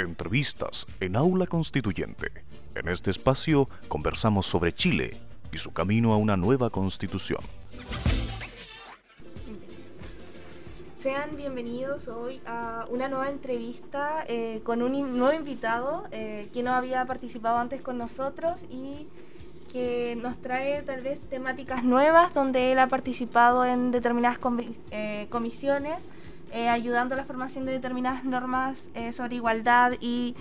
Entrevistas en Aula Constituyente. En este espacio conversamos sobre Chile y su camino a una nueva constitución. Sean bienvenidos hoy a una nueva entrevista eh, con un nuevo invitado eh, que no había participado antes con nosotros y que nos trae tal vez temáticas nuevas donde él ha participado en determinadas eh, comisiones, ayudando a la formación de determinadas normas sobre igualdad y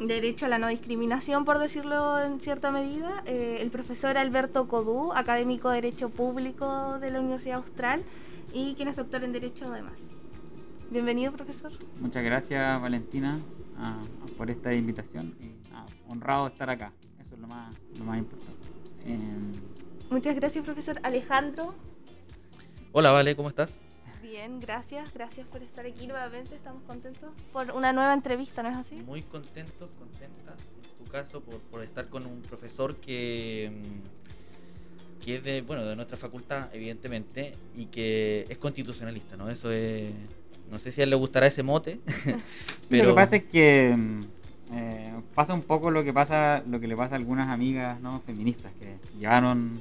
derecho a la no discriminación, por decirlo en cierta medida. el profesor Alberto Codú, académico de Derecho Público de la Universidad Austral, y quien es doctor en Derecho además. Bienvenido, profesor. Muchas gracias, Valentina, por esta invitación. honrado de estar acá, eso es lo más, lo más importante. Em, Muchas gracias, profesor Alejandro. Hola, Vale, ¿cómo estás? Bien, gracias, gracias por estar aquí nuevamente, estamos contentos por una nueva entrevista, ¿no es así? Muy contentos, contentas, en tu caso, por, por estar con un profesor que que es de, bueno, de nuestra facultad, evidentemente, y que es constitucionalista, ¿no? Eso es, no sé si a él le gustará ese mote, pero... Lo que pasa es que mm, eh, pasa un poco lo que pasa, lo que le pasa a algunas amigas, ¿no? Feministas, que llevaron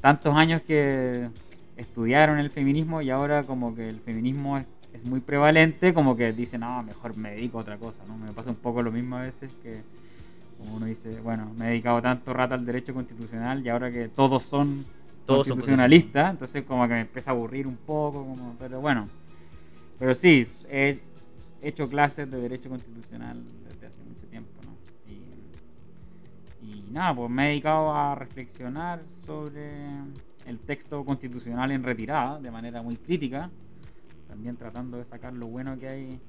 tantos años que estudiaron el feminismo y ahora como que el feminismo es, es muy prevalente, como que dicen, no, mejor me dedico a otra cosa, ¿no? Me pasa un poco lo mismo a veces que como uno dice, bueno, me he dedicado tanto rato al derecho constitucional y ahora que todos son constitucionalistas, entonces como que me empieza a aburrir un poco, como, pero bueno. Pero sí, he hecho clases de derecho constitucional desde hace mucho tiempo, ¿no? Y, nada, pues me he dedicado a reflexionar sobre el texto constitucional en retirada de manera muy crítica, también tratando de sacar lo bueno que hay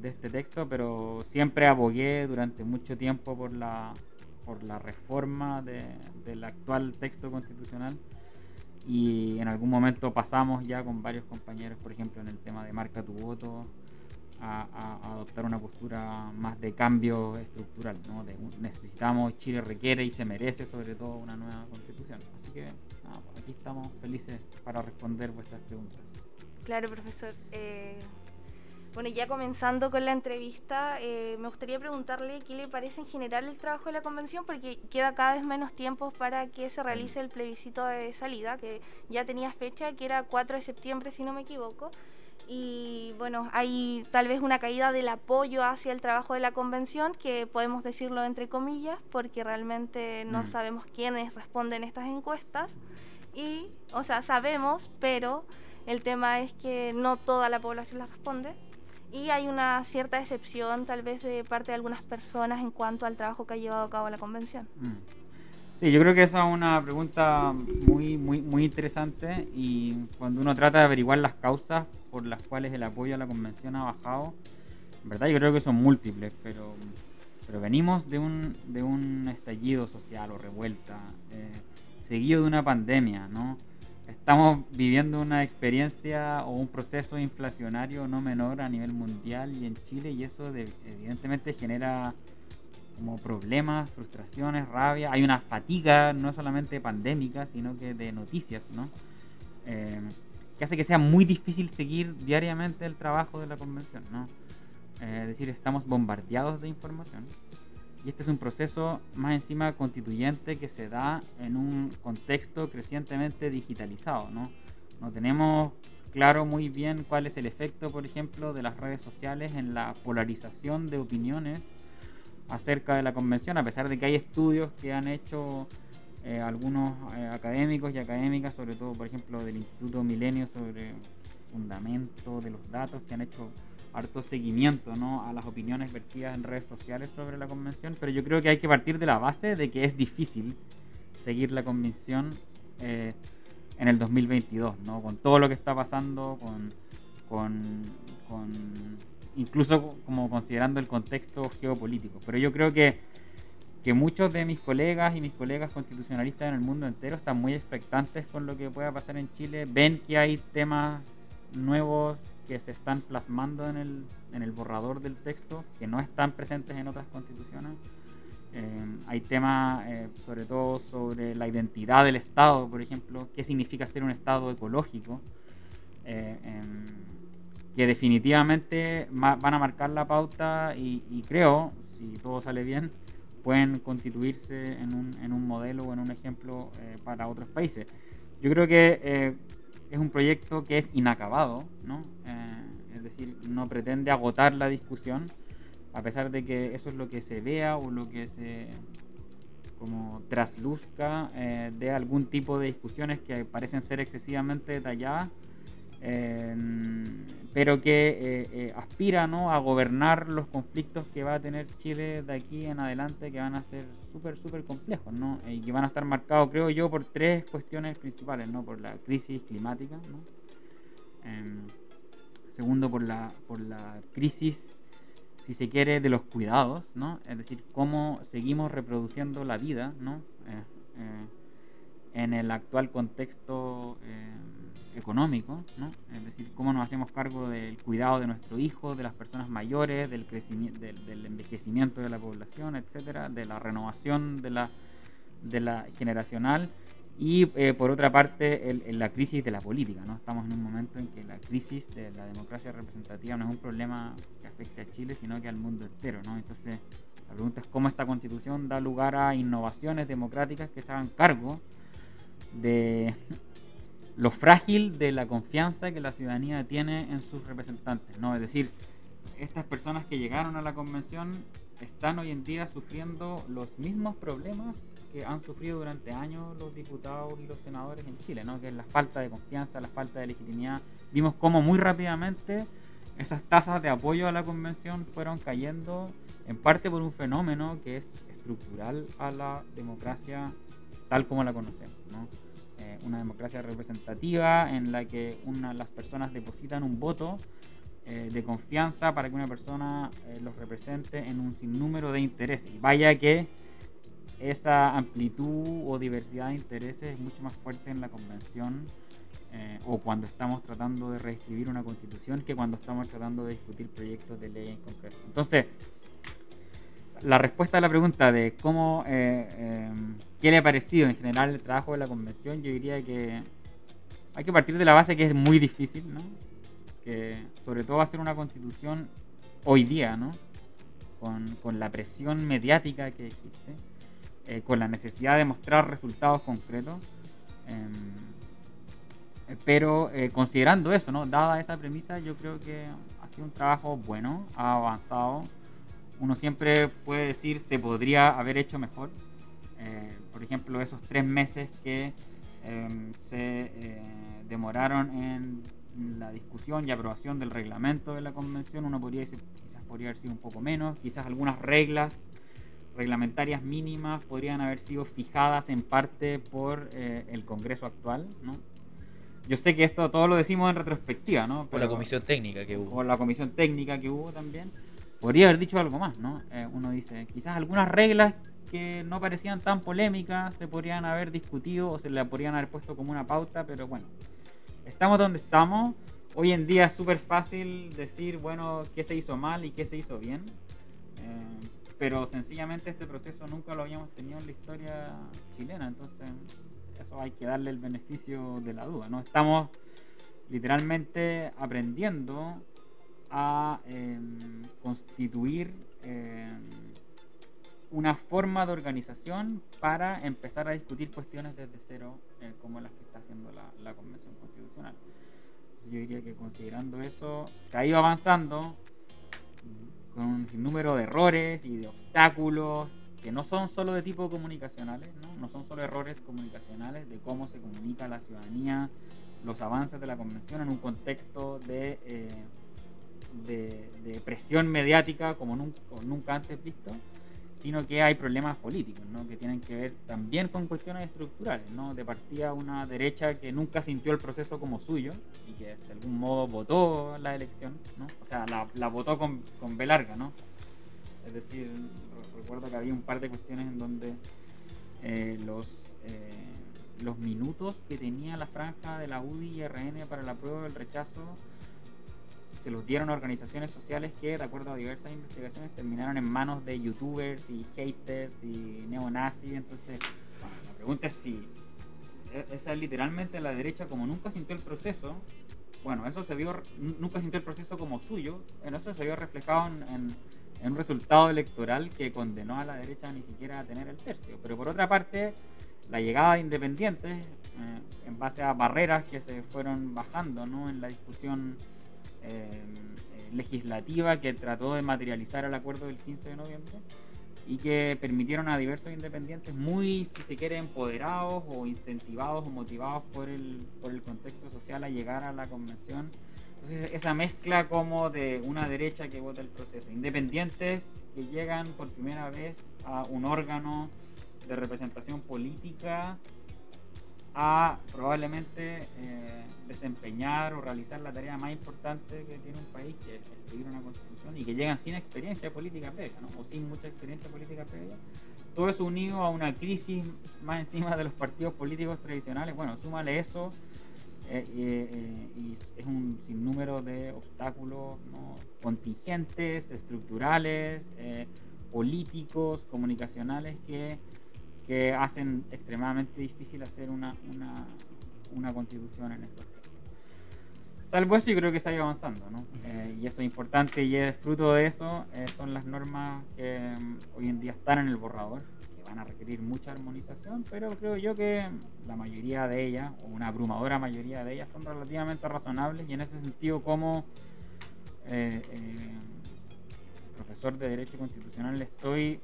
de este texto, pero siempre abogué durante mucho tiempo por la, por la reforma de, del actual texto constitucional. Y en algún momento pasamos ya con varios compañeros, por ejemplo, en el tema de marca tu voto, a, adoptar una postura más de cambio estructural, ¿no? De, necesitamos, Chile requiere y se merece sobre todo una nueva constitución. Así que pues aquí estamos felices para responder vuestras preguntas. Claro, profesor. Eh, bueno, ya comenzando con la entrevista, eh, me gustaría preguntarle qué le parece en general el trabajo de la convención, porque queda cada vez menos tiempo para que se realice el plebiscito de salida, que ya tenía fecha, que era 4 de septiembre, si no me equivoco. Y bueno, hay tal vez una caída del apoyo hacia el trabajo de la convención, que podemos decirlo entre comillas, porque realmente no mm. sabemos quiénes responden estas encuestas. Y, o sea, sabemos, pero el tema es que no toda la población las responde y hay una cierta decepción tal vez de parte de algunas personas en cuanto al trabajo que ha llevado a cabo la convención. Mm. Sí, yo creo que esa es una pregunta muy, muy, muy interesante y cuando uno trata de averiguar las causas por las cuales el apoyo a la convención ha bajado, en verdad yo creo que son múltiples, pero, pero venimos de un, de un estallido social o revuelta, eh, seguido de una pandemia, ¿no? estamos viviendo una experiencia o un proceso inflacionario no menor a nivel mundial y en Chile y eso evidentemente genera como problemas, frustraciones, rabia. Hay una fatiga no solamente pandémica, sino que de noticias, ¿no? Eh, que hace que sea muy difícil seguir diariamente el trabajo de la convención, ¿no? Eh, es decir, estamos bombardeados de información. Y este es un proceso más encima constituyente que se da en un contexto crecientemente digitalizado, ¿no? No tenemos claro muy bien cuál es el efecto, por ejemplo, de las redes sociales en la polarización de opiniones acerca de la convención, a pesar de que hay estudios que han hecho eh, algunos eh, académicos y académicas, sobre todo, por ejemplo, del Instituto Milenio sobre fundamento de los datos, que han hecho harto seguimiento ¿no? a las opiniones vertidas en redes sociales sobre la convención, pero yo creo que hay que partir de la base de que es difícil seguir la convención eh, en el 2022, ¿no? con todo lo que está pasando, con, con, con, incluso como considerando el contexto geopolítico. Pero yo creo que, que muchos de mis colegas y mis colegas constitucionalistas en el mundo entero están muy expectantes con lo que pueda pasar en Chile, ven que hay temas nuevos que se están plasmando en el, en el borrador del texto, que no están presentes en otras constituciones. Eh, hay temas, eh, sobre todo, sobre la identidad del Estado, por ejemplo, qué significa ser un Estado ecológico. Eh, que definitivamente van a marcar la pauta y, creo, si todo sale bien, pueden constituirse en un, en un modelo o en un ejemplo eh, para otros países. Yo creo que eh, es un proyecto que es inacabado, ¿no? Eh, es decir, no pretende agotar la discusión, a pesar de que eso es lo que se vea o lo que se como trasluzca de algún tipo de discusiones que parecen ser excesivamente detalladas pero que eh, eh, aspira ¿no? a gobernar los conflictos que va a tener Chile de aquí en adelante, que van a ser súper, súper complejos, ¿no? y que van a estar marcados, creo yo, por tres cuestiones principales, ¿no? por la crisis climática, ¿no? Em, segundo, por la, por la crisis, si se quiere, de los cuidados, ¿no? es decir, cómo seguimos reproduciendo la vida ¿no? Eh, en el actual contexto económico, ¿no? es decir, cómo nos hacemos cargo del cuidado de nuestro hijo, de las personas mayores, del, crecimiento, del, envejecimiento de la población, etcétera, de la renovación de la, de la generacional y eh, por otra parte el, la crisis de la política. ¿no? Estamos en un momento en que la crisis de la democracia representativa no es un problema que afecte a Chile, sino que al mundo entero. ¿no? Entonces, la pregunta es cómo esta constitución da lugar a innovaciones democráticas que se hagan cargo de lo frágil de la confianza que la ciudadanía tiene en sus representantes, ¿no? Es decir, estas personas que llegaron a la convención están hoy en día sufriendo los mismos problemas que han sufrido durante años los diputados y los senadores en Chile, ¿no? que es la falta de confianza, la falta de legitimidad. Vimos cómo muy rápidamente esas tasas de apoyo a la convención fueron cayendo en parte por un fenómeno que es estructural a la democracia tal como la conocemos. ¿no? Eh, una democracia representativa en la que una, las personas depositan un voto eh, de confianza para que una persona eh, los represente en un sinnúmero de intereses. Y vaya que esa amplitud o diversidad de intereses es mucho más fuerte en la convención o cuando estamos tratando de reescribir una constitución que cuando estamos tratando de discutir proyectos de ley en concreto. Entonces, la respuesta a la pregunta de cómo, eh, em, qué le ha parecido en general el trabajo de la convención, yo diría que hay que partir de la base que es muy difícil, ¿no? Que sobre todo hacer una constitución hoy día, ¿no? Con, la presión mediática que existe, eh, con la necesidad de mostrar resultados concretos. Em, pero eh, considerando eso, ¿no? Dada esa premisa, yo creo que ha sido un trabajo bueno, ha avanzado uno siempre puede decir se podría haber hecho mejor. Eh, por ejemplo, esos tres meses que em, se eh, demoraron en la discusión y aprobación del reglamento de la convención, uno podría decir quizás podría haber sido un poco menos, quizás algunas reglas reglamentarias mínimas podrían haber sido fijadas en parte por eh, el Congreso actual, ¿no? Yo sé que esto todo lo decimos en retrospectiva, ¿no? por la comisión técnica que hubo. Por la comisión técnica que hubo también podría haber dicho algo más, ¿no? Eh, uno dice, quizás algunas reglas que no parecían tan polémicas se podrían haber discutido o se le podrían haber puesto como una pauta, pero bueno, estamos donde estamos. Hoy en día es súper fácil decir, bueno, qué se hizo mal y qué se hizo bien. Eh, pero sencillamente este proceso nunca lo habíamos tenido en la historia chilena, entonces eso hay que darle el beneficio de la duda, ¿no? Estamos literalmente aprendiendo a em, constituir em, una forma de organización para empezar a discutir cuestiones desde cero, eh, como las que está haciendo la, Convención Constitucional. yo diría que considerando eso, se ha ido avanzando con un sinnúmero de errores y de obstáculos que no son solo de tipo comunicacionales, ¿no? no son solo errores comunicacionales de cómo se comunica a la ciudadanía los avances de la convención en un contexto de de, presión mediática como nunca, antes visto, sino que hay problemas políticos, ¿no? que tienen que ver también con cuestiones estructurales, ¿no? de partida una derecha que nunca sintió el proceso como suyo y que de algún modo votó la elección, ¿no? o sea, la, votó con, con B larga, ¿no? es decir, recuerdo que había un par de cuestiones en donde eh, los, eh, los minutos que tenía la franja de la UDI y RN para la prueba del rechazo se los dieron a organizaciones sociales que, de acuerdo a diversas investigaciones, terminaron en manos de youtubers y haters y neonazis. Entonces, la pregunta es si e-, esa es literalmente la derecha, como nunca sintió el proceso, bueno, eso se vio, nunca sintió el proceso como suyo, en eso se vio reflejado en, un resultado electoral que condenó a la derecha ni siquiera a tener el tercio. Pero por otra parte, la llegada de independientes, eh, en base a barreras que se fueron bajando ¿no? en la discusión eh, legislativa que trató de materializar el acuerdo del 15 de noviembre, y que permitieron a diversos independientes muy, si se quiere, empoderados o incentivados o motivados por el, por el contexto social a llegar a la convención. Entonces esa mezcla como de una derecha que vota el proceso, independientes que llegan por primera vez a un órgano de representación política a probablemente eh, desempeñar o realizar la tarea más importante que tiene un país, que es escribir una constitución, y que llegan sin experiencia política previa, ¿no? o sin mucha experiencia política previa. Todo eso unido a una crisis más encima de los partidos políticos tradicionales, bueno, súmale eso, eh, eh, y es un sinnúmero de obstáculos contingentes, estructurales, políticos, comunicacionales que que hacen extremadamente difícil hacer una, una, constitución en estos tiempos. Salvo eso, yo creo que se ha ido avanzando, ¿no? Eh, y eso es importante y es fruto de eso, eh, son las normas que mm, hoy en día están en el borrador, que van a requerir mucha armonización, pero creo yo que la mayoría de ellas, o una abrumadora mayoría de ellas, son relativamente razonables y en ese sentido como eh, profesor de Derecho Constitucional estoy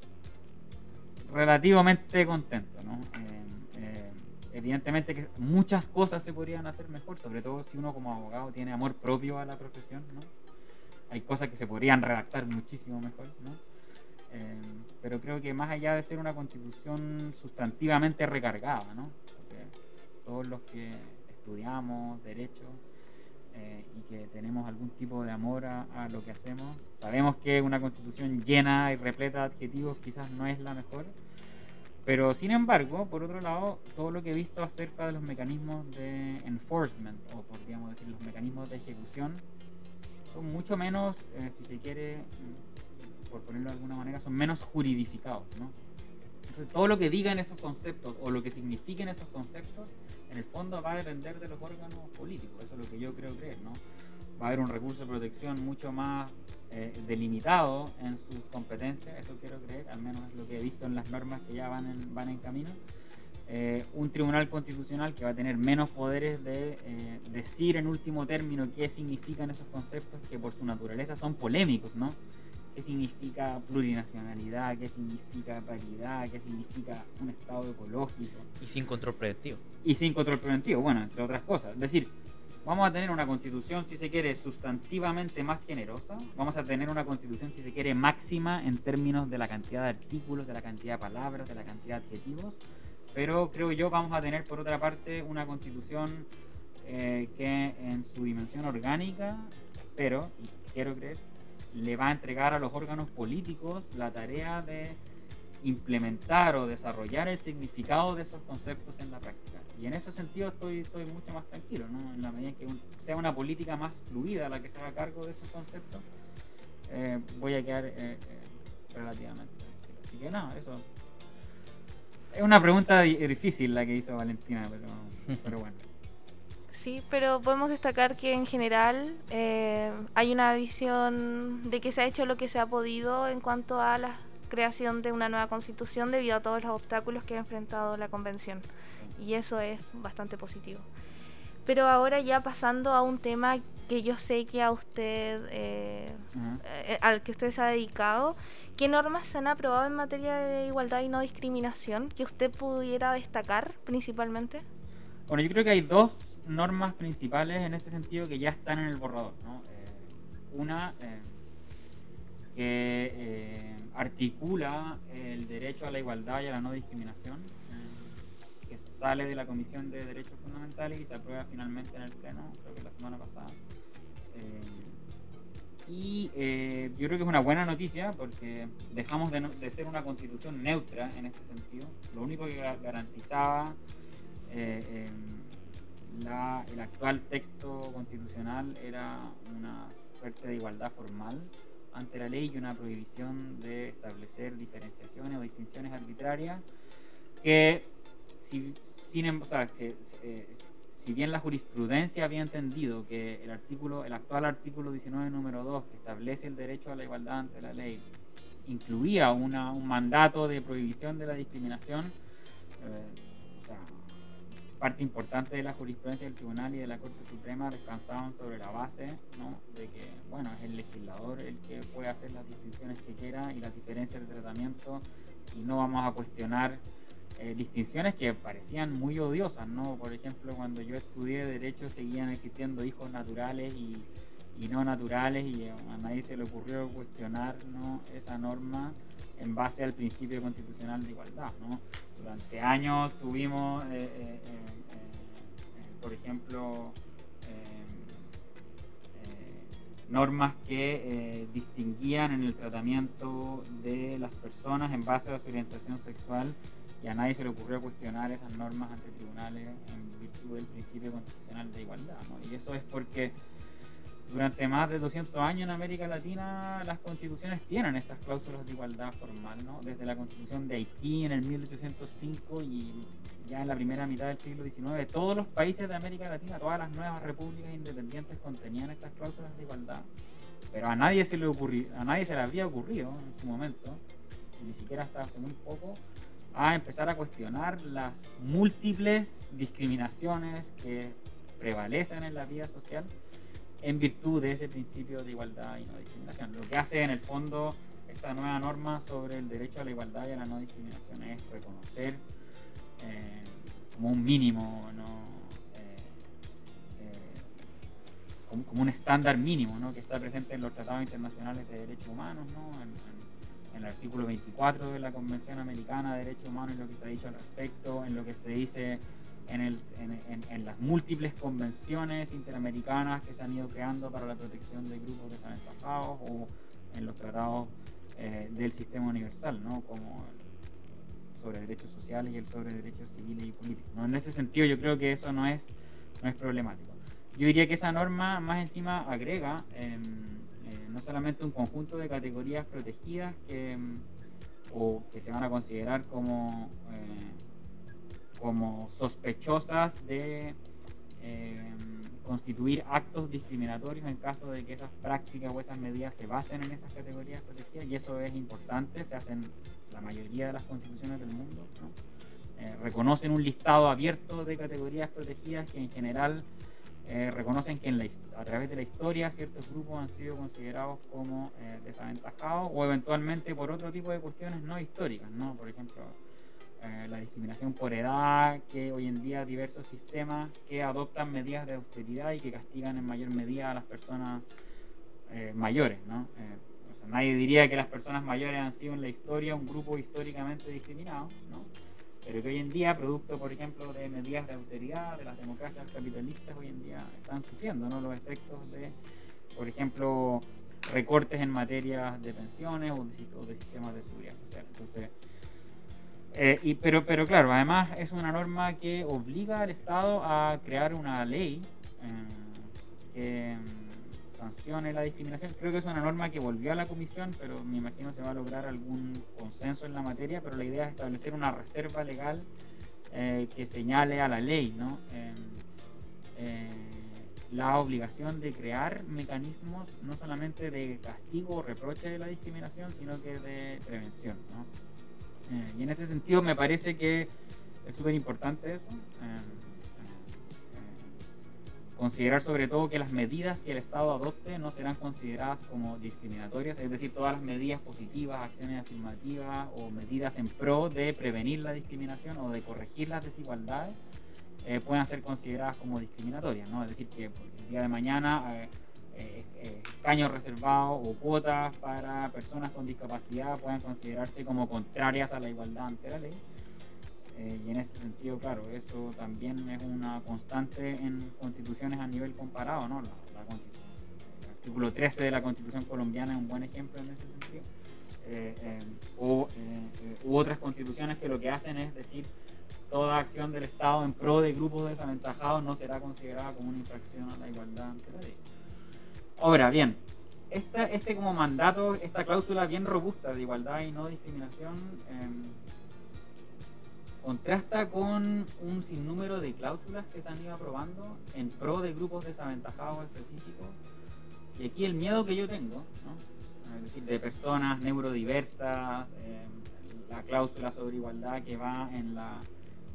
relativamente contento, ¿no? Eh, eh, evidentemente que muchas cosas se podrían hacer mejor, sobre todo si uno como abogado tiene amor propio a la profesión, ¿no? Hay cosas que se podrían redactar muchísimo mejor, ¿no? Eh, pero creo que más allá de ser una constitución sustantivamente recargada, ¿no? Todos los que estudiamos derecho y que tenemos algún tipo de amor a, a, lo que hacemos, sabemos que una constitución llena y repleta de adjetivos quizás no es la mejor, pero sin embargo, por otro lado, todo lo que he visto acerca de los mecanismos de enforcement, o podríamos decir los mecanismos de ejecución, son mucho menos, eh, si se quiere, mm, por ponerlo de alguna manera, son menos juridificados, ¿no? Entonces, todo lo que digan esos conceptos o lo que signifiquen esos conceptos, en el fondo va a depender de los órganos políticos, eso es lo que yo creo creer, ¿no? Va a haber un recurso de protección mucho más eh, delimitado en sus competencias, eso quiero creer, al menos es lo que he visto en las normas que ya van en, van en camino. Eh, un tribunal constitucional que va a tener menos poderes de eh, decir en último término qué significan esos conceptos que por su naturaleza son polémicos, ¿no? ¿Qué significa plurinacionalidad? ¿Qué significa paridad? ¿Qué significa un estado ecológico? Y sin control preventivo. Y sin control preventivo, bueno, entre otras cosas. Es decir, Vamos a tener una constitución, si se quiere, sustantivamente más generosa. Vamos a tener una constitución, si se quiere, máxima en términos de la cantidad de artículos, de la cantidad de palabras, de la cantidad de adjetivos. Pero creo yo vamos a tener, por otra parte, una constitución eh, que en su dimensión orgánica, pero, y quiero creer, le va a entregar a los órganos políticos la tarea de implementar o desarrollar el significado de esos conceptos en la práctica. Y en ese sentido estoy, estoy mucho más tranquilo, ¿no? En la medida que sea una política más fluida la que se haga cargo de esos conceptos, eh, voy a quedar eh, eh, relativamente tranquilo. Así que nada, eso. Es una pregunta difícil la que hizo Valentina, pero, pero bueno. Sí, pero podemos destacar que en general hay una visión de que se ha hecho lo que se ha podido en cuanto a la creación de una nueva constitución debido a todos los obstáculos que ha enfrentado la convención y eso es bastante positivo. Pero ahora ya pasando a un tema que yo sé que a usted, eh, eh, al que usted se ha dedicado, ¿qué normas se han aprobado en materia de igualdad y no discriminación que usted pudiera destacar principalmente? Bueno, yo creo que hay dos normas principales en este sentido que ya están en el borrador. ¿no? Eh, una que articula el derecho a la igualdad y a la no discriminación sale de la Comisión de Derechos Fundamentales y se aprueba finalmente en el Pleno, creo que la semana pasada. Eh, y eh, yo creo que es una buena noticia porque dejamos de, ser una constitución neutra en este sentido. Lo único que garantizaba eh, el actual texto constitucional era una suerte de igualdad formal ante la ley y una prohibición de establecer diferenciaciones o distinciones arbitrarias que si, sin, em, o sea, que, eh, si bien la jurisprudencia había entendido que el artículo, el actual artículo 19 número 2 que establece el derecho a la igualdad ante la ley incluía una, un mandato de prohibición de la discriminación, eh, o sea, parte importante de la jurisprudencia del Tribunal y de la Corte Suprema descansaban sobre la base ¿no? de que bueno, es el legislador el que puede hacer las distinciones que quiera y las diferencias de tratamiento y no vamos a cuestionar eh, distinciones que parecían muy odiosas, ¿no? Por ejemplo, cuando yo estudié Derecho seguían existiendo hijos naturales y, no naturales y a nadie se le ocurrió cuestionar ¿no? esa norma en base al principio constitucional de igualdad, ¿no? Durante años tuvimos, eh, eh, por ejemplo, normas que distinguían en el tratamiento de las personas en base a su orientación sexual y a nadie se le ocurrió cuestionar esas normas ante tribunales en virtud del principio constitucional de igualdad. ¿no? Y eso es porque durante más de 200 años en América Latina las constituciones tienen estas cláusulas de igualdad formal, ¿no? desde la constitución de Haití en el 1805 y ya en la primera mitad del siglo XIX, todos los países de América Latina, todas las nuevas repúblicas independientes contenían estas cláusulas de igualdad, pero a nadie se le ocurrió, a nadie se le habría ocurrido en su momento, ni siquiera hasta hace muy poco, a empezar a cuestionar las múltiples discriminaciones que prevalecen en la vida social en virtud de ese principio de igualdad y no discriminación. Lo que hace en el fondo esta nueva norma sobre el derecho a la igualdad y a la no discriminación es reconocer eh, como un mínimo, eh, eh, como, un estándar mínimo que está presente en los tratados internacionales de derechos humanos, ¿no? en el artículo 24 de la Convención Americana de Derechos Humanos, en lo que se ha dicho al respecto, en lo que se dice en, el, en, las múltiples convenciones interamericanas que se han ido creando para la protección de grupos desaventajados o en los tratados eh, del sistema universal, ¿no? como sobre derechos sociales y el sobre derechos civiles y políticos. ¿no? En ese sentido yo creo que eso no es, no es problemático. Yo diría que esa norma más encima agrega... Eh, no solamente un conjunto de categorías protegidas que, mm, o que se van a considerar como, eh, como sospechosas de eh, constituir actos discriminatorios en caso de que esas prácticas o esas medidas se basen en esas categorías protegidas y eso es importante, se hacen la mayoría de las constituciones del mundo. reconocen un listado abierto de categorías protegidas que en general eh, reconocen que en la, a través de la historia ciertos grupos han sido considerados como eh, desaventajados o eventualmente por otro tipo de cuestiones no históricas, ¿no? Por ejemplo, eh, la discriminación por edad, que hoy en día diversos sistemas que adoptan medidas de austeridad y que castigan en mayor medida a las personas mayores, ¿no? nadie diría que las personas mayores han sido en la historia un grupo históricamente discriminado, ¿no? pero que hoy en día, producto, por ejemplo, de medidas de austeridad de las democracias capitalistas, hoy en día están sufriendo ¿no? los efectos de, por ejemplo, recortes en materia de pensiones o de, sistemas de seguridad social. Entonces, eh, y, pero, pero claro, además es una norma que obliga al Estado a crear una ley eh, que sancione la discriminación. Creo que es una norma que volvió a la comisión, pero me imagino se va a lograr algún consenso en la materia, pero la idea es establecer una reserva legal eh, que señale a la ley ¿no? Em, eh, la obligación de crear mecanismos no solamente de castigo o reproche de la discriminación, sino que de prevención. ¿no? Eh, y en ese sentido me parece que es súper importante eso. Em, Considerar sobre todo que las medidas que el Estado adopte no serán consideradas como discriminatorias, es decir, todas las medidas positivas, acciones afirmativas o medidas en pro de prevenir la discriminación o de corregir las desigualdades eh, ser consideradas como discriminatorias, ¿no? Es decir, que el día de mañana eh, eh, escaños reservados o cuotas para personas con discapacidad puedan considerarse como contrarias a la igualdad ante la ley eh, y en ese sentido, claro, eso también es una constante en constituciones a nivel comparado, ¿no? el artículo 13 de la constitución colombiana es un buen ejemplo en ese sentido. Eh, eh, o, u otras constituciones que lo que hacen es decir toda acción del Estado en pro de grupos desaventajados no será considerada como una infracción a la igualdad ante la ley. Ahora bien, este como mandato, esta cláusula bien robusta de igualdad y no discriminación, em, contrasta con un sinnúmero de cláusulas que se han ido aprobando en pro de grupos desaventajados específicos. Y aquí el miedo que yo tengo, ¿no? es decir, de personas neurodiversas, eh, la cláusula sobre igualdad que va en la,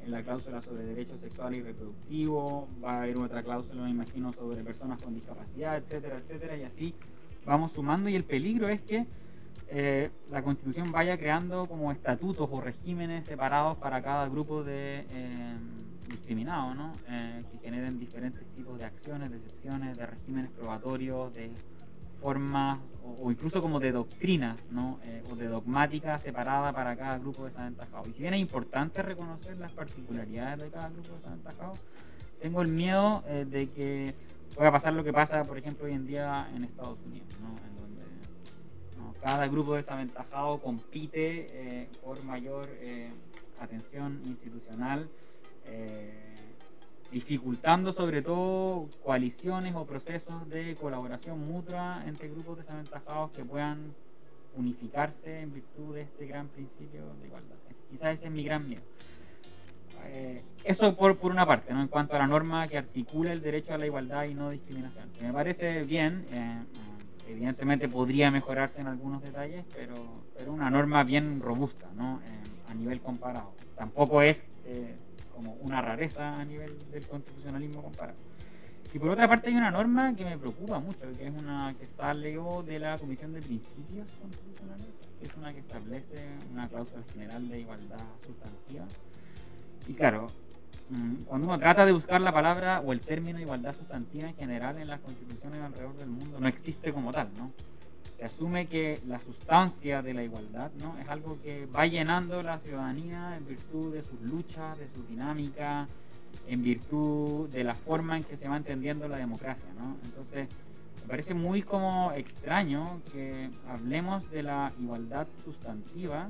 en la cláusula sobre derechos sexuales y reproductivos, va a haber otra cláusula, me imagino, sobre personas con discapacidad, etcétera, etcétera, y así vamos sumando y el peligro es que eh, la constitución vaya creando como estatutos o regímenes separados para cada grupo de eh, discriminados, ¿no? Eh, que generen diferentes tipos de acciones, de excepciones, de regímenes probatorios, de formas o, incluso como de doctrinas ¿no? o de dogmática separada para cada grupo desaventajado. Y si bien es importante reconocer las particularidades de cada grupo desaventajado, tengo el miedo de que pueda pasar lo que pasa, por ejemplo, hoy en día en Estados Unidos, ¿no? cada grupo desaventajado compite eh, por mayor eh, atención institucional, eh, dificultando sobre todo coaliciones o procesos de colaboración mutua entre grupos desaventajados que puedan unificarse en virtud de este gran principio de igualdad. quizás ese es mi gran miedo. eso por, por una parte, ¿no? en cuanto a la norma que articula el derecho a la igualdad y no discriminación. me parece bien, evidentemente podría mejorarse en algunos detalles, pero, pero una norma bien robusta ¿no? a nivel comparado. Tampoco es eh, como una rareza a nivel del constitucionalismo comparado. Y por otra parte hay una norma que me preocupa mucho, que es una que salió de la Comisión de Principios Constitucionales, que es una que establece una cláusula general de igualdad sustantiva. Y claro, Mm, cuando uno trata de buscar la palabra o el término igualdad sustantiva en general en las constituciones alrededor del mundo, no existe como tal, ¿no? Se asume que la sustancia de la igualdad, ¿no? Es algo que va llenando la ciudadanía en virtud de sus luchas, de su dinámica, en virtud de la forma en que se va entendiendo la democracia, ¿no? Entonces, me parece muy como extraño que hablemos de la igualdad sustantiva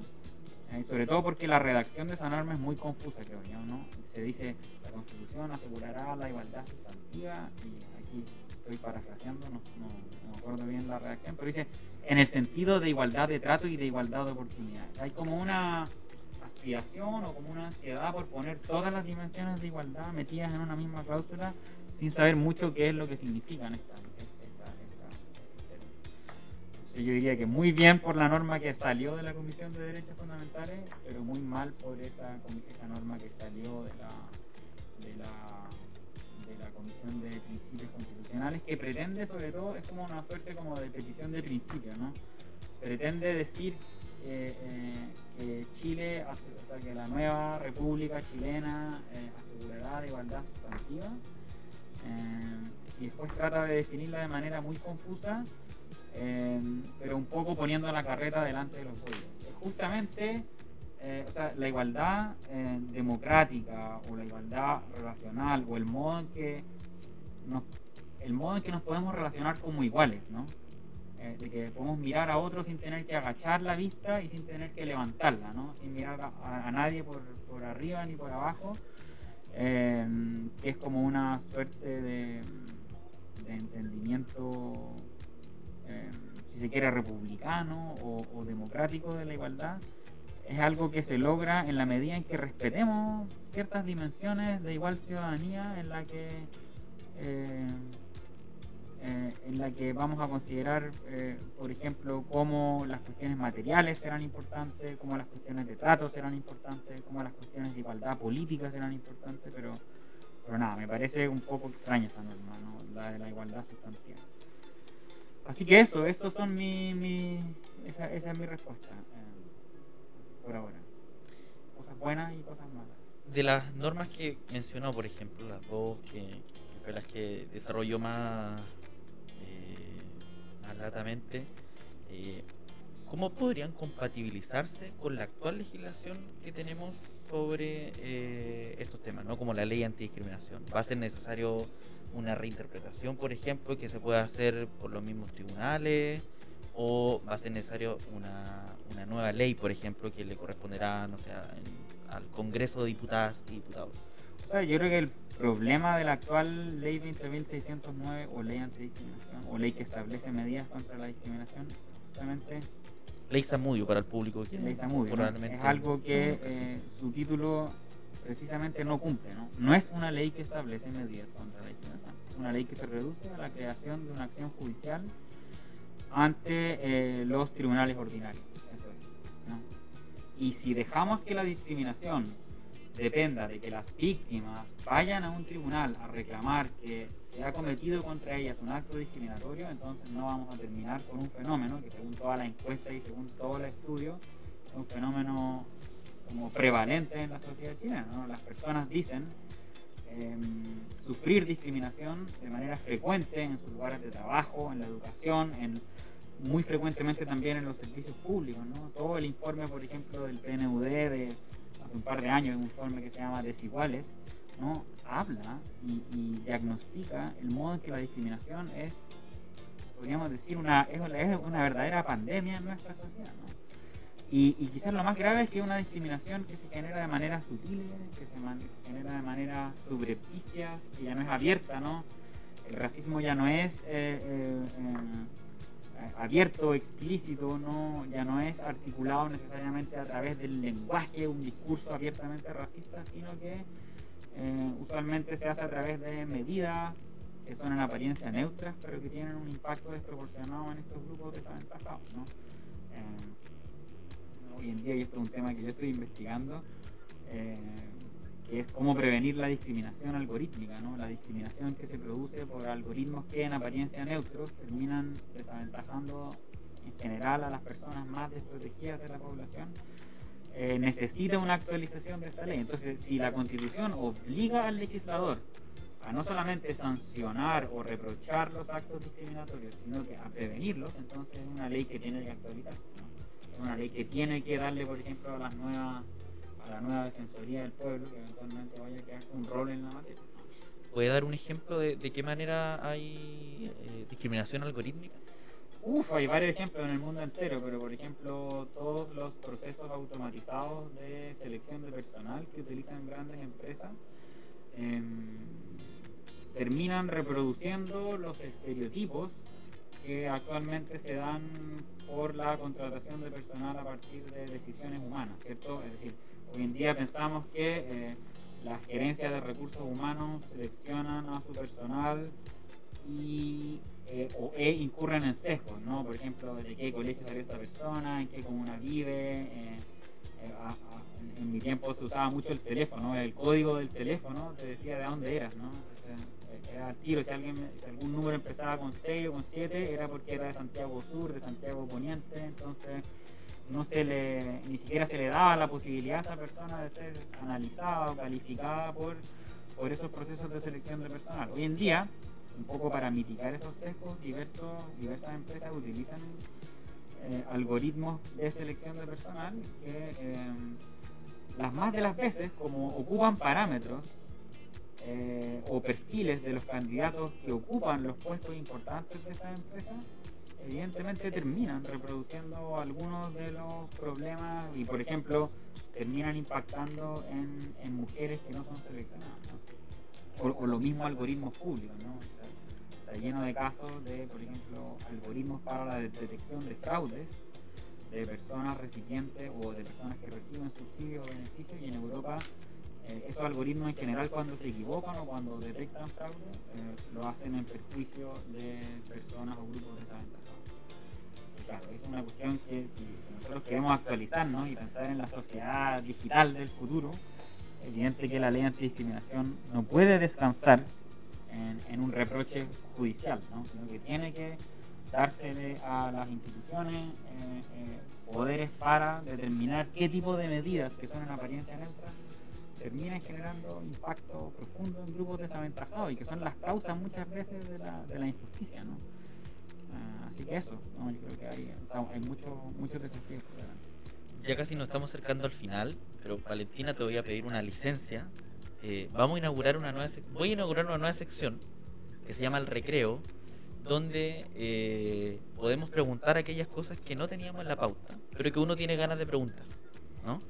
eh, sobre todo porque la redacción de esa norma es muy confusa, creo yo, ¿no? Se dice, la Constitución asegurará la igualdad sustantiva, y aquí estoy parafraseando, no, no, acuerdo bien la redacción, pero dice, en el sentido de igualdad de trato y de igualdad de oportunidades. Hay como una aspiración o como una ansiedad por poner todas las dimensiones de igualdad metidas en una misma cláusula sin saber mucho qué es lo que significan estas yo diría que muy bien por la norma que salió de la Comisión de Derechos Fundamentales, pero muy mal por esa, esa norma que salió de la, de la, de la Comisión de Principios Constitucionales, que pretende sobre todo, es como una suerte como de petición de principio, ¿no? Pretende decir eh, que Chile, o sea, que la nueva República Chilena eh, asegurará la igualdad sustantiva. Eh, y después trata de definirla de manera muy confusa Em, pero un poco poniendo la carreta delante de los bueyes. Justamente eh, o sea, la igualdad eh, democrática o la igualdad relacional o el modo en que nos, el modo en que nos podemos relacionar como iguales, ¿no? Eh, de que podemos mirar a otros sin tener que agachar la vista y sin tener que levantarla, ¿no? Sin mirar a, nadie por, por, arriba ni por abajo, em, que es como una suerte de, de entendimiento si se quiere, republicano o, democrático de la igualdad, es algo que se logra en la medida en que respetemos ciertas dimensiones de igual ciudadanía en la que eh, eh, en la que vamos a considerar, eh, por ejemplo, cómo las cuestiones materiales serán importantes, cómo las cuestiones de trato serán importantes, cómo las cuestiones de igualdad política serán importantes, pero, pero nada, me parece un poco extraña esa norma, la de la igualdad sustantiva. Así que eso, estos son mi, mi esa, esa, es mi respuesta eh, por ahora. Cosas buenas y cosas malas. De las normas que mencionó, por ejemplo, las dos que, fue las que desarrolló más, más gratamente, eh, ¿cómo podrían compatibilizarse con la actual legislación que tenemos sobre eh, estos temas, ¿no? como la ley antidiscriminación? ¿Va a ser necesario una reinterpretación, por ejemplo, que se pueda hacer por los mismos tribunales, o va a ser necesario una nueva ley, por ejemplo, que le corresponderá, no sé, al Congreso de Diputadas y Diputados. Sea, yo creo que el problema de la actual ley 20.609 o ley antidiscriminación o ley que establece medidas contra la discriminación, justamente... Ley Samudio para el público. ley Samudio, es algo que eh, su título precisamente no cumple. ¿no? no es una ley que establece medidas contra la discriminación, es una ley que se reduce a la creación de una acción judicial ante eh, los tribunales ordinarios. Eso es, ¿no? Y si dejamos que la discriminación dependa de que las víctimas vayan a un tribunal a reclamar que se ha cometido contra ellas un acto discriminatorio, entonces no vamos a terminar con un fenómeno que según toda la encuesta y según todo el estudio es un fenómeno como prevalente en la sociedad chilena. ¿no? Las personas dicen em, sufrir discriminación de manera frecuente en sus lugares de trabajo, en la educación, en muy frecuentemente también en los servicios públicos. ¿no? Todo el informe, por ejemplo, del PNUD de hace un par de años, un informe que se llama Desiguales, ¿no? habla y, y, diagnostica el modo en que la discriminación es, podríamos decir, una, es, una verdadera pandemia en nuestra sociedad. ¿no? Y, y, quizás lo más grave es que es una discriminación que se genera de manera sutil, que se genera de manera subrepticia, que ya no es abierta, ¿no? El racismo ya no es eh, eh, eh, abierto, explícito, ¿no? ya no es articulado necesariamente a través del lenguaje, un discurso abiertamente racista, sino que eh, usualmente se hace a través de medidas que son en apariencia neutras, pero que tienen un impacto desproporcionado en estos grupos desaventajados. Eh, hoy en día, y esto es un tema que yo estoy investigando, eh, que es cómo prevenir la discriminación algorítmica, ¿no? la discriminación que se produce por algoritmos que en apariencia neutros terminan desaventajando en general a las personas más desprotegidas de la población eh, necesita una actualización de esta ley. Entonces, si la Constitución obliga al legislador a no solamente sancionar o reprochar los actos discriminatorios, sino que a prevenirlos, entonces es una ley que tiene que actualizarse. ¿no? Es una ley que tiene que darle, por ejemplo, a las nuevas a la nueva Defensoría del Pueblo que eventualmente vaya a quedarse un rol en la materia. ¿Puede dar un ejemplo de, de qué manera hay eh, discriminación algorítmica? Uf, hay varios ejemplos en el mundo entero, pero por ejemplo todos los procesos automatizados de selección de personal que utilizan grandes empresas eh, terminan reproduciendo los estereotipos que actualmente se dan por la contratación de personal a partir de decisiones humanas, ¿cierto? Es decir, hoy en día pensamos que eh, las gerencias de recursos humanos seleccionan a su personal y eh, o e incurren en sesgos, ¿no? Por ejemplo, de qué colegio salió esta persona, en qué comuna vive. Eh, eh, a, a, en, en, mi tiempo se usaba mucho el teléfono, el código del teléfono te decía de dónde eras, ¿no? Entonces, era tiro, si, alguien, si algún número empezaba con 6 o con 7, era porque era de Santiago Sur, de Santiago Poniente, entonces no se le, ni siquiera se le daba la posibilidad a esa persona de ser analizada o calificada por, por esos procesos de selección de personal. Hoy en día, un poco para mitigar esos sesgos, diversas empresas utilizan eh, algoritmos de selección de personal que eh, las más de las veces, como ocupan parámetros eh, o perfiles de los candidatos que ocupan los puestos importantes de esas empresas, evidentemente terminan reproduciendo algunos de los problemas y, por ejemplo, terminan impactando en, mujeres que no son seleccionadas. ¿no? O, o, lo mismo algoritmos públicos, ¿no? está lleno de casos de, por ejemplo, algoritmos para la detección de fraudes de personas recipientes o de personas que reciben subsidios o beneficios y en Europa eh, esos algoritmos en general cuando se equivocan o cuando detectan fraude eh, lo hacen en perjuicio de personas o grupos desaventajados. Claro, es una cuestión que si, nosotros queremos actualizarnos y pensar en la sociedad digital del futuro, evidente que la ley antidiscriminación no puede descansar en, un reproche judicial, ¿no? sino que tiene que dársele a las instituciones eh, eh, poderes para determinar qué tipo de medidas que son en apariencia neutra terminan generando impacto profundo en grupos desaventajados y que son las causas muchas veces de la, de la injusticia. ¿no? Uh, así que eso, ¿no? yo creo que hay, hay muchos mucho desafíos. Ya casi nos estamos acercando al final, pero Valentina te voy a pedir una licencia eh, vamos a inaugurar una nueva voy a inaugurar una nueva sección que se llama el recreo donde eh, podemos preguntar aquellas cosas que no teníamos en la pauta pero que uno tiene ganas de preguntar ¿no?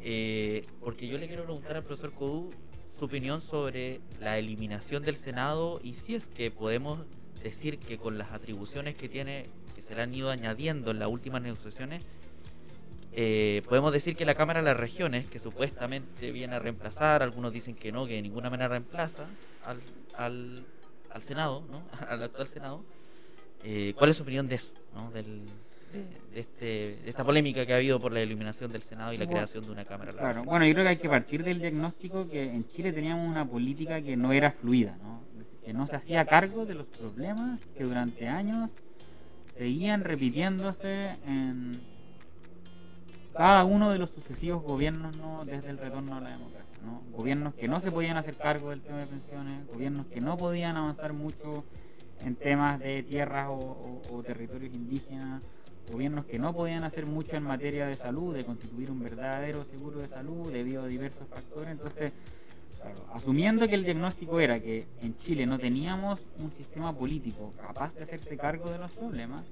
Eh, porque yo le quiero preguntar al profesor Codú su opinión sobre la eliminación del Senado y si es que podemos decir que con las atribuciones que tiene que se le han ido añadiendo en las últimas negociaciones eh, podemos decir que la Cámara de las Regiones, que supuestamente viene a reemplazar, algunos dicen que no, que de ninguna manera reemplaza al, al, al Senado, ¿no? al actual Senado, eh, ¿cuál es su opinión de eso? ¿no? Del, de, este, de, esta polémica que ha habido por la eliminación del Senado y la creación de una Cámara. Claro, bueno, yo creo que hay que partir del diagnóstico que en Chile teníamos una política que no era fluida, ¿no? que no se hacía cargo de los problemas que durante años seguían repitiéndose en cada uno de los sucesivos gobiernos ¿no? desde el retorno a la democracia. ¿no? Gobiernos que no se podían hacer cargo del tema de pensiones, gobiernos que no podían avanzar mucho en temas de tierras o, o, o territorios indígenas, gobiernos que no podían hacer mucho en materia de salud, de constituir un verdadero seguro de salud debido a diversos factores. Entonces, claro, asumiendo que el diagnóstico era que en Chile no teníamos un sistema político capaz de hacerse cargo de los problemas,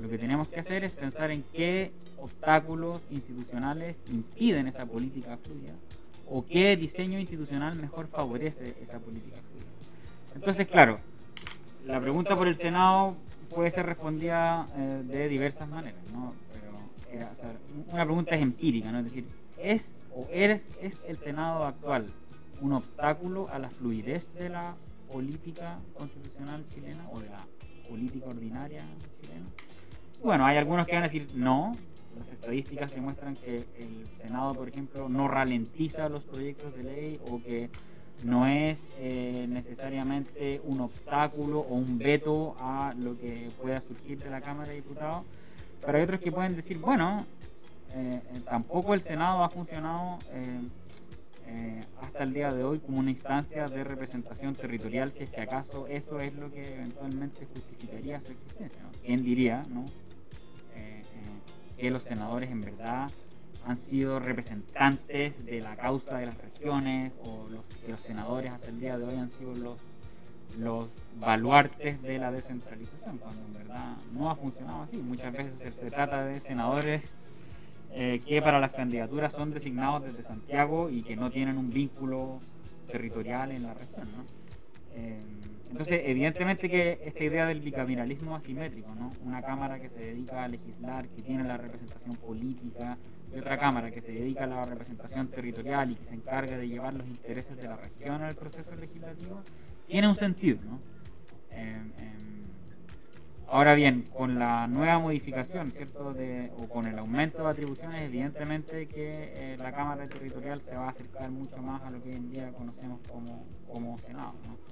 lo que tenemos que hacer es pensar en qué obstáculos institucionales impiden esa política fluida o qué diseño institucional mejor favorece esa política fluida. Entonces, claro, la pregunta por el Senado puede ser respondida eh, de diversas maneras, ¿no? Pero eh, o sea, una pregunta es empírica, ¿no? Es decir, ¿es o eres, es el Senado actual un obstáculo a la fluidez de la política constitucional chilena o de la política ordinaria chilena? Bueno, hay algunos que van a decir no. Las estadísticas demuestran que el Senado, por ejemplo, no ralentiza los proyectos de ley o que no es eh, necesariamente un obstáculo o un veto a lo que pueda surgir de la Cámara de Diputados. Pero hay otros que pueden decir, bueno, eh, tampoco el Senado ha funcionado eh, hasta el día de hoy como una instancia de representación territorial, si es que acaso eso es lo que eventualmente justificaría su existencia. ¿no? ¿Quién diría ¿no? que los senadores en verdad han sido representantes de la causa de las regiones o los, los senadores hasta el día de hoy han sido los, los baluartes de la descentralización, cuando en verdad no ha funcionado así. Muchas veces se trata de senadores eh, que para las candidaturas son designados desde Santiago y que no tienen un vínculo territorial en la región. ¿no? Eh, entonces, evidentemente que esta idea del bicameralismo asimétrico, ¿no? una Cámara que se dedica a legislar, que tiene la representación política, y otra Cámara que se dedica a la representación territorial y que se encarga de llevar los intereses de la región al proceso legislativo, tiene un sentido. ¿no? Eh, eh, ahora bien, con la nueva modificación, ¿cierto? De, o con el aumento de atribuciones, evidentemente que eh, la Cámara Territorial se va a acercar mucho más a lo que hoy en día conocemos como, como Senado. ¿no?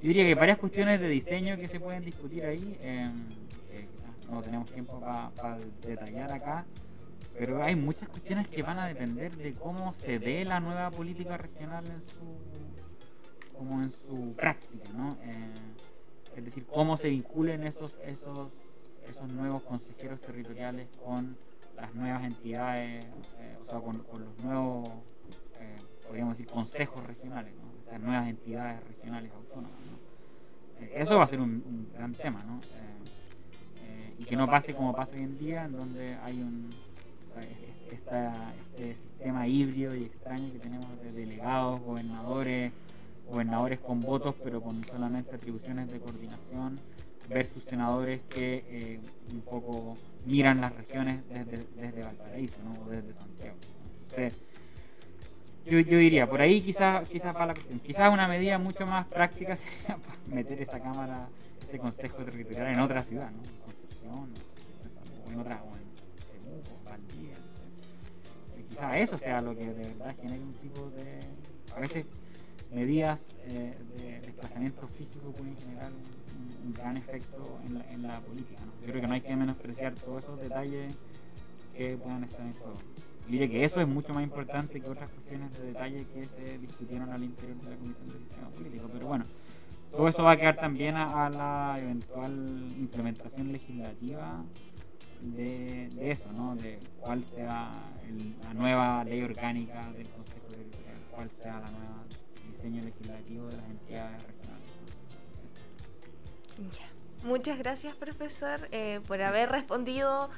yo diría que hay varias cuestiones de diseño que se pueden discutir ahí, eh, quizás no tenemos tiempo para pa detallar acá, pero hay muchas cuestiones que van a depender de cómo se dé la nueva política regional en su, como en su práctica, ¿no? Eh, es decir, cómo se vinculen esos, esos, esos nuevos consejeros territoriales con las nuevas entidades, eh, o sea, con, con los nuevos, eh, podríamos decir, consejos regionales, ¿no? las nuevas entidades regionales autónomas. ¿no? Eh, eso va a ser un, un gran tema, ¿no? Eh, y que no pase como pasa hoy en día, en donde hay un esta, este sistema híbrido y extraño que tenemos de delegados, gobernadores, gobernadores con votos pero con solamente atribuciones de coordinación, versus senadores que eh, un poco miran las regiones desde, desde Valparaíso ¿no? o desde Santiago. Entonces, yo, yo, diría, por ahí quizás quizá para la cuestión, quizás una medida mucho más práctica sería meter esa cámara, ese consejo territorial en otra ciudad, ¿no? Concepción, o en no quizás eso sea lo que de verdad genere un tipo de, a veces medidas eh, de desplazamiento físico pueden generar un, gran efecto en la, en la política. Yo creo que no hay que menospreciar todos esos detalles que puedan estar en juego. Que eso es mucho más importante que otras cuestiones de detalle que se discutieron al interior de la Comisión del Sistema Político. Pero bueno, todo eso va a quedar también a la eventual implementación legislativa de, de, eso, ¿no? De cuál sea el, la nueva ley orgánica del Consejo Territorial, cuál sea la nueva diseño legislativo de las entidades regionales. Muchas gracias, profesor, eh, por haber respondido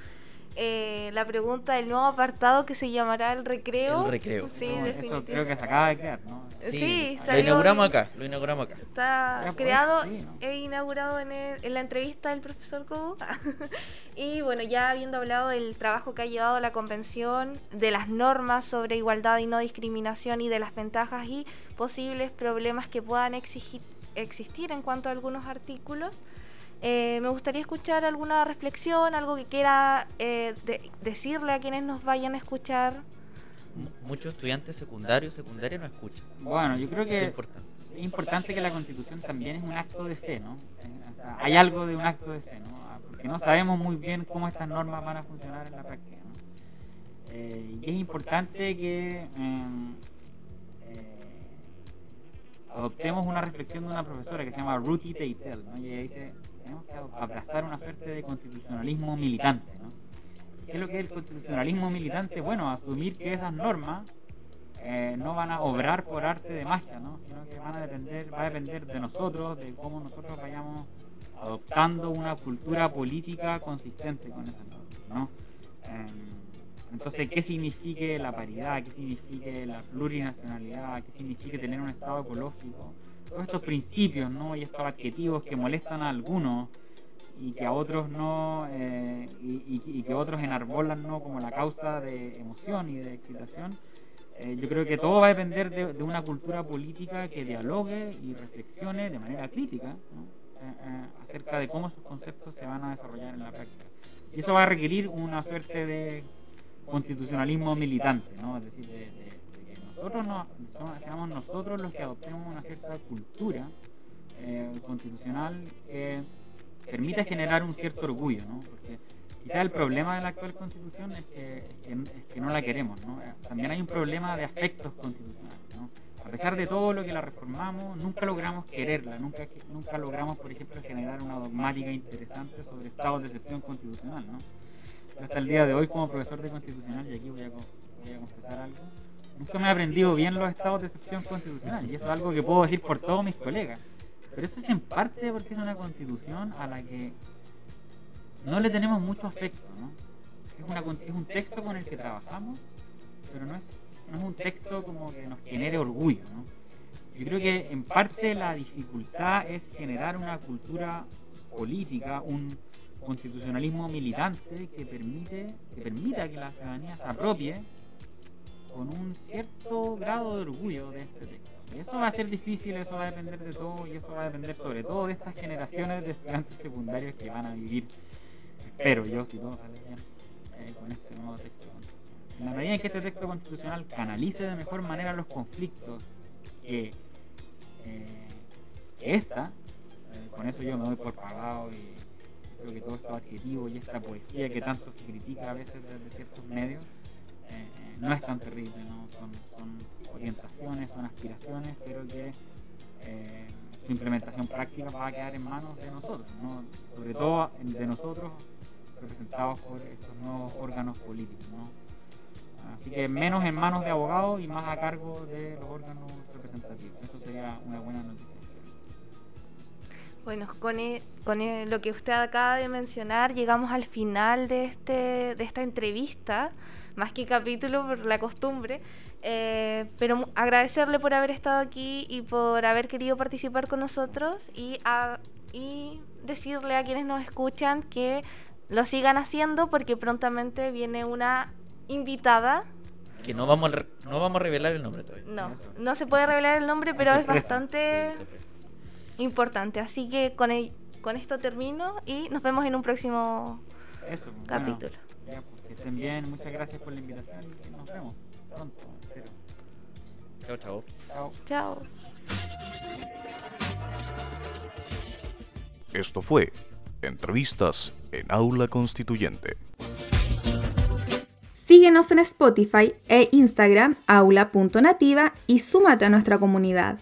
eh, la pregunta del nuevo apartado que se llamará el recreo. El recreo. Sí, No, eso definitivamente. creo que se acaba de crear, ¿no? Sí, lo salió inauguramos acá, lo inauguramos acá. Está Ya, creado sí, ¿no? e inaugurado en, el- en la entrevista del profesor Cobo. y bueno, ya habiendo hablado del trabajo que ha llevado la convención, de las normas sobre igualdad y no discriminación y de las ventajas y posibles problemas que puedan exigir- existir en cuanto a algunos artículos, eh, me gustaría escuchar alguna reflexión, algo que quiera eh, de- decirle a quienes nos vayan a escuchar. M- Muchos estudiantes secundarios, secundarios no escuchan. Bueno, yo creo Eso es que importante. es importante que la constitución también es un acto de fe, ¿no? Eh, o sea, hay algo de un acto de fe, ¿no? Ah, Porque no sabemos muy bien cómo estas normas van a funcionar en la práctica, ¿no? Eh, y es importante que em, eh, adoptemos una reflexión de una profesora que se llama Ruthie Teitel, ¿no? Y ella dice, que abrazar una suerte de constitucionalismo militante, ¿no? ¿Qué es lo que es el constitucionalismo militante? Bueno, asumir que esas normas eh, no van a obrar por arte de magia, ¿no? sino que van a depender, va a depender de nosotros, de cómo nosotros vayamos adoptando una cultura política consistente con esas normas. ¿no? Em, entonces, ¿qué signifique la paridad? ¿Qué signifique la plurinacionalidad? ¿Qué signifique tener un Estado ecológico? Todos estos principios ¿no? y estos adjetivos que molestan a algunos y que a otros no eh, y, y- y que otros enarbolan no como la causa de emoción y de excitación eh, yo creo que todo va a depender de, de una cultura política que dialogue y reflexione de manera crítica ¿no? Eh, eh, acerca de cómo sus conceptos se van a desarrollar en la práctica y eso va a requerir una suerte de constitucionalismo militante ¿no? es decir de, nosotros no, seamos nosotros los que adoptemos una cierta cultura eh, constitucional que permite generar un cierto orgullo, ¿no? Porque quizá el problema de la actual constitución es que, es que, es que no la queremos, ¿no? Eh, También hay un problema de afectos constitucionales, ¿no? A pesar de todo lo que la reformamos, nunca logramos quererla, nunca, nunca logramos, por ejemplo, generar una dogmática interesante sobre estados de excepción constitucional, ¿no? Hasta el día de hoy, como profesor de constitucional, y aquí voy a, voy a confesar algo, nunca me he aprendido bien los estados de excepción constitucional, y eso es algo que puedo decir por todos mis colegas. Pero esto es en parte porque es una constitución a la que no le tenemos mucho afecto, ¿no? Es, una, es un texto con el que trabajamos, pero no es, no es un texto como que nos genere orgullo, ¿no? Yo creo que en parte la dificultad es generar una cultura política, un constitucionalismo militante que permite que permita que la ciudadanía se apropie con un cierto grado de orgullo de este texto. Y eso va a ser difícil, eso va a depender de todo y eso va a depender sobre todo de estas generaciones de estudiantes secundarios que van a vivir, espero yo, si todo sale bien, eh, con este nuevo texto. En la medida en que este texto constitucional canalice de mejor manera los conflictos que, eh, que esta, eh, con eso yo me doy por pagado y creo que todo estos adjetivos y esta poesía que tanto se critica a veces desde ciertos medios, eh, no es tan terrible, ¿no? son, son orientaciones, son aspiraciones, pero que eh, su implementación práctica va a quedar en manos de nosotros, ¿no? sobre todo de nosotros representados por estos nuevos órganos políticos. ¿no? Así que menos en manos de abogados y más a cargo de los órganos representativos. Eso sería una buena noticia. Bueno, con, e- con e- lo que usted acaba de mencionar, llegamos al final de, este, de esta entrevista, más que capítulo por la costumbre, eh, pero agradecerle por haber estado aquí y por haber querido participar con nosotros y, a- y decirle a quienes nos escuchan que lo sigan haciendo porque prontamente viene una invitada. Que no vamos a, no vamos a revelar el nombre todavía. No, no se puede revelar el nombre, pero es bastante importante. Así que con, el- con esto termino y nos vemos en un próximo Eso, capítulo. Estén bien, muchas gracias por la invitación y nos vemos pronto. espero. Chao, chao. Chao. Chao. Esto fue Entrevistas en Aula Constituyente. Síguenos en Spotify e Instagram aula.nativa y súmate a nuestra comunidad.